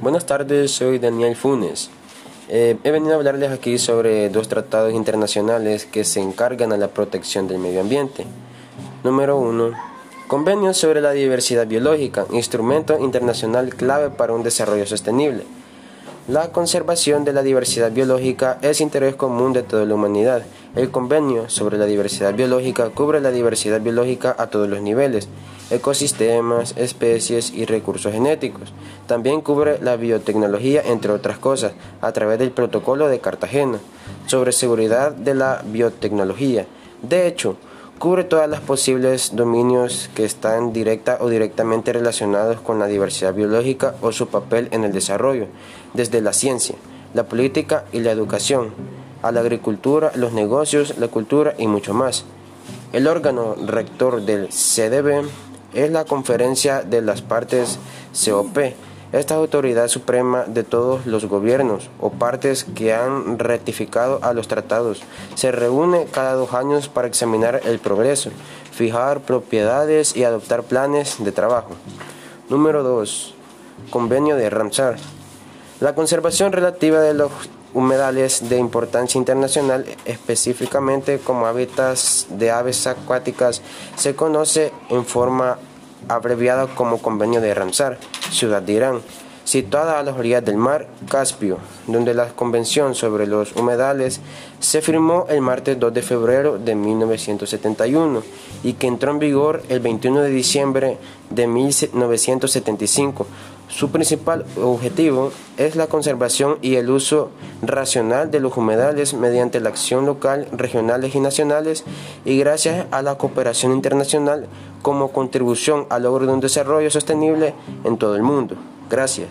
Buenas tardes, soy Daniel Funes. Eh, he venido a hablarles aquí sobre dos tratados internacionales que se encargan a la protección del medio ambiente. Número 1. Convenio sobre la diversidad biológica, instrumento internacional clave para un desarrollo sostenible. La conservación de la diversidad biológica es interés común de toda la humanidad. El convenio sobre la diversidad biológica cubre la diversidad biológica a todos los niveles, ecosistemas, especies y recursos genéticos. También cubre la biotecnología, entre otras cosas, a través del Protocolo de Cartagena sobre seguridad de la biotecnología. De hecho, cubre todos los posibles dominios que están directa o directamente relacionados con la diversidad biológica o su papel en el desarrollo, desde la ciencia, la política y la educación, a la agricultura, los negocios, la cultura y mucho más. El órgano rector del CDB es la Conferencia de las Partes COP, esta autoridad suprema de todos los gobiernos o partes que han ratificado a los tratados se reúne cada dos años para examinar el progreso, fijar propiedades y adoptar planes de trabajo. Número 2. Convenio de Ramsar. La conservación relativa de los humedales de importancia internacional, específicamente como hábitats de aves acuáticas, se conoce en forma abreviada como Convenio de Ramsar ciudad de Irán, situada a las orillas del mar Caspio, donde la Convención sobre los humedales se firmó el martes 2 de febrero de 1971 y que entró en vigor el 21 de diciembre de 1975. Su principal objetivo es la conservación y el uso racional de los humedales mediante la acción local, regionales y nacionales y gracias a la cooperación internacional como contribución al logro de un desarrollo sostenible en todo el mundo. Gracias.